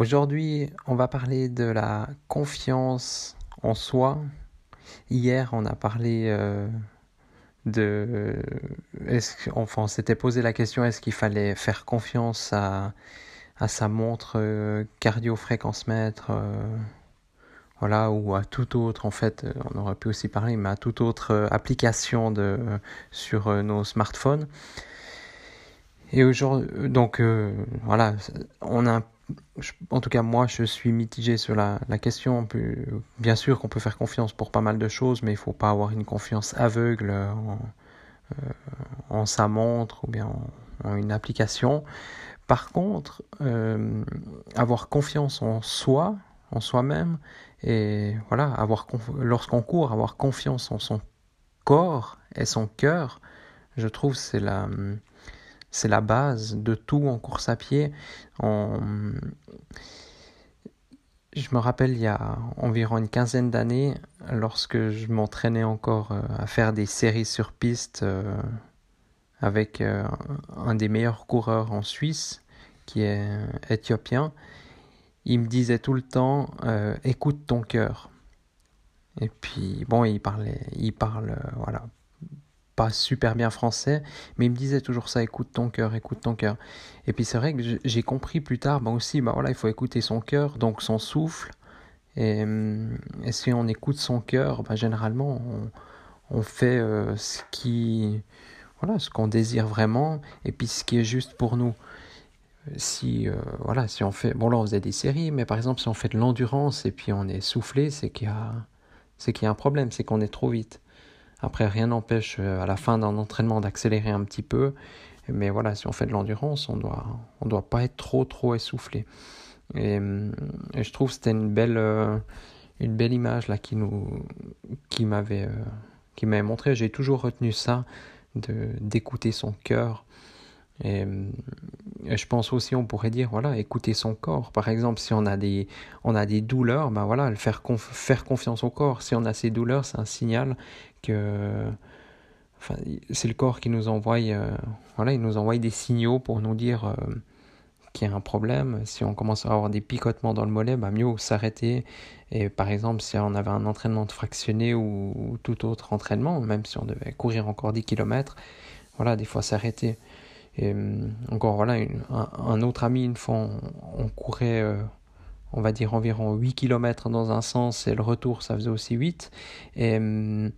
Aujourd'hui, on va parler de la confiance en soi. Hier, on a parlé euh, de est-ce enfin on s'était posé la question est-ce qu'il fallait faire confiance à, à sa montre euh, cardio fréquence mètre euh, voilà ou à toute autre en fait on aurait pu aussi parler mais à toute autre application de sur nos smartphones et aujourd'hui, donc euh, voilà, on a, en tout cas moi, je suis mitigé sur la, question. bien sûr qu'on peut faire confiance pour pas mal de choses, mais il faut pas avoir une confiance aveugle en, euh, en sa montre ou bien en, une application. Par contre, euh, avoir confiance en soi, en soi-même, et voilà, avoir lorsqu'on court, avoir confiance en son corps et son cœur, je trouve c'est la c'est la base de tout en course à pied. Je me rappelle il y a environ une quinzaine d'années, lorsque je m'entraînais encore euh, à faire des séries sur piste euh, avec euh, un des meilleurs coureurs en Suisse, qui est éthiopien, il me disait tout le temps écoute ton cœur. Et puis bon, il parlait, il parle voilà pas super bien français, mais il me disait toujours ça, écoute ton cœur, écoute ton cœur. Et puis c'est vrai que j'ai compris plus tard, bah aussi, bah voilà, il faut écouter son cœur, donc son souffle. Et, si on écoute son cœur, bah généralement on, fait euh, ce qui, voilà, ce qu'on désire vraiment, et puis ce qui est juste pour nous. Si euh, voilà, si on fait, bon là on faisait des séries, mais par exemple si on fait de l'endurance et puis on est soufflé, c'est qu'il a, c'est qu'il y a un problème, c'est qu'on est trop vite. Après, rien n'empêche euh, à la fin d'un entraînement d'accélérer un petit peu. Mais voilà, si on fait de l'endurance, on doit, on doit pas être trop, trop essoufflé. Et, je trouve que c'était une belle, euh, une belle image là qui nous, qui m'avait, euh, qui m'avait montré. J'ai toujours retenu ça, de d'écouter son cœur. Et, je pense aussi, on pourrait dire, voilà, écouter son corps. Par exemple, si on a des, on a des douleurs, ben voilà, faire, faire confiance au corps. Si on a ces douleurs, c'est un signal que, enfin, c'est le corps qui nous envoie, euh, voilà, il nous envoie des signaux pour nous dire euh, qu'il y a un problème. Si on commence à avoir des picotements dans le mollet, ben mieux s'arrêter. Et par exemple, si on avait un entraînement de fractionné ou, tout autre entraînement, même si on devait courir encore 10 km, voilà, des fois s'arrêter. Et hum, encore, voilà, un, autre ami, une fois, on, courait, euh, on va dire, environ 8 km dans un sens et le retour, ça faisait aussi 8. Et hum,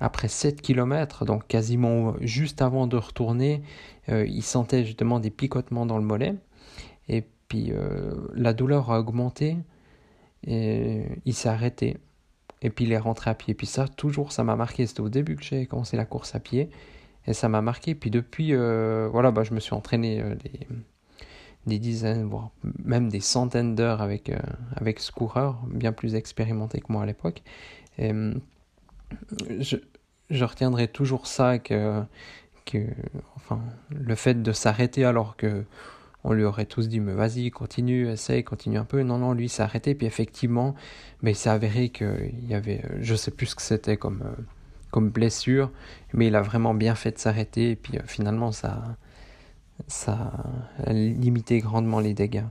après 7 km, donc quasiment juste avant de retourner, euh, il sentait justement des picotements dans le mollet. Et puis euh, la douleur a augmenté et il s'est arrêté. Et puis il est rentré à pied. Puis ça, toujours, ça m'a marqué. C'était au début que j'ai commencé la course à pied. Et ça m'a marqué. Puis depuis, euh, voilà, bah, je me suis entraîné euh, des, dizaines, voire même des centaines d'heures avec, euh, avec ce coureur, bien plus expérimenté que moi à l'époque. Et je, je retiendrai toujours ça que, que enfin, le fait de s'arrêter alors que on lui aurait tous dit mais vas-y continue essaye continue un peu non non lui s'est arrêté puis effectivement mais il s'est avéré qu'il y avait je sais plus ce que c'était comme comme blessure, mais il a vraiment bien fait de s'arrêter et puis euh, finalement ça, ça a limité grandement les dégâts.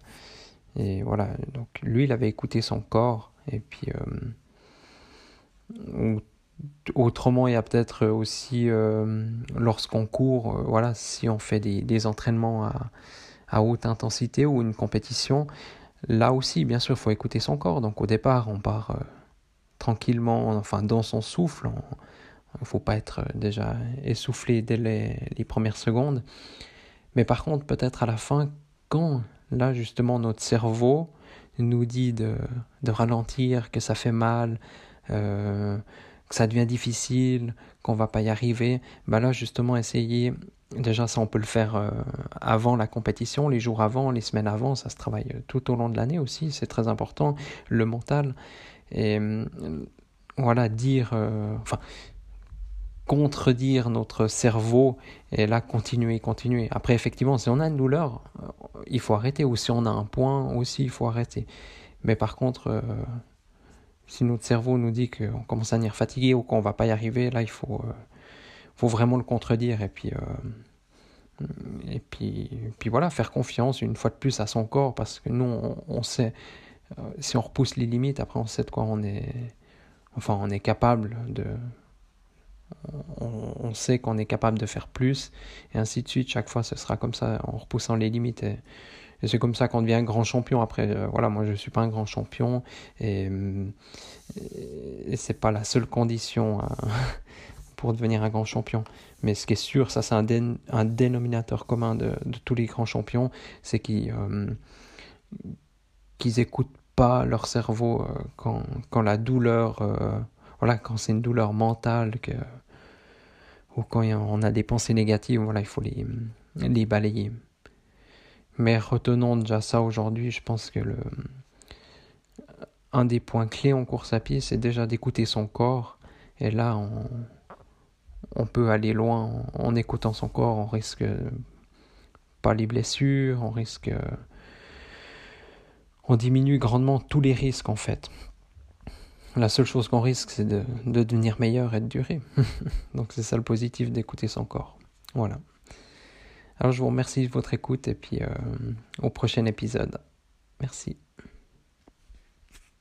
Et voilà, donc lui il avait écouté son corps et puis euh, autrement il y a peut-être aussi euh, lorsqu'on court, voilà, si on fait des, des entraînements à, à, haute intensité ou une compétition, là aussi bien sûr il faut écouter son corps. Donc au départ on part tranquillement, enfin dans son souffle. Il ne faut pas être euh, déjà essoufflé dès les, premières secondes. Mais par contre, peut-être à la fin, quand là justement notre cerveau nous dit de, de ralentir, que ça fait mal, euh, que ça devient difficile, qu'on va pas y arriver, bah là justement essayer déjà, ça, on peut le faire euh, avant la compétition, les jours avant, les semaines avant. Ça se travaille tout au long de l'année aussi. C'est très important. Le mental. Et voilà, dire. enfin contredire notre cerveau et là continuer, continuer. Après, effectivement, si on a une douleur, il faut arrêter. Ou si on a un point aussi, il faut arrêter. Mais par contre, si notre cerveau nous dit qu'on commence à venir fatigué ou qu'on va pas y arriver, là, il faut, euh, faut vraiment le contredire et puis, euh, et puis, puis voilà, faire confiance une fois de plus à son corps parce que nous, on, sait, euh, si on repousse les limites, après, on sait de quoi on est, enfin, on est capable de, on, sait qu'on est capable de faire plus et ainsi de suite. Chaque fois, ce sera comme ça en repoussant les limites. Et, c'est comme ça qu'on devient un grand champion. Après, euh, voilà, moi je ne suis pas un grand champion et, c'est pas la seule condition hein, pour devenir un grand champion. Mais ce qui est sûr, ça c'est un, un, dénominateur commun de, tous les grands champions, c'est qu'ils euh, qu'ils écoutent pas leur cerveau euh, quand la douleur, voilà, quand c'est une douleur mentale ou quand on a des pensées négatives, voilà, il faut les, balayer. Mais retenons déjà ça aujourd'hui, je pense que le, un des points clés en course à pied, c'est déjà d'écouter son corps. Et là, on, on peut aller loin en, écoutant son corps, on risque pas les blessures, on risque... On diminue grandement tous les risques en fait. La seule chose qu'on risque, c'est de, de devenir meilleur et de durer. Donc c'est ça le positif d'écouter son corps. Voilà. Alors je vous remercie de votre écoute et puis euh, au prochain épisode. Merci.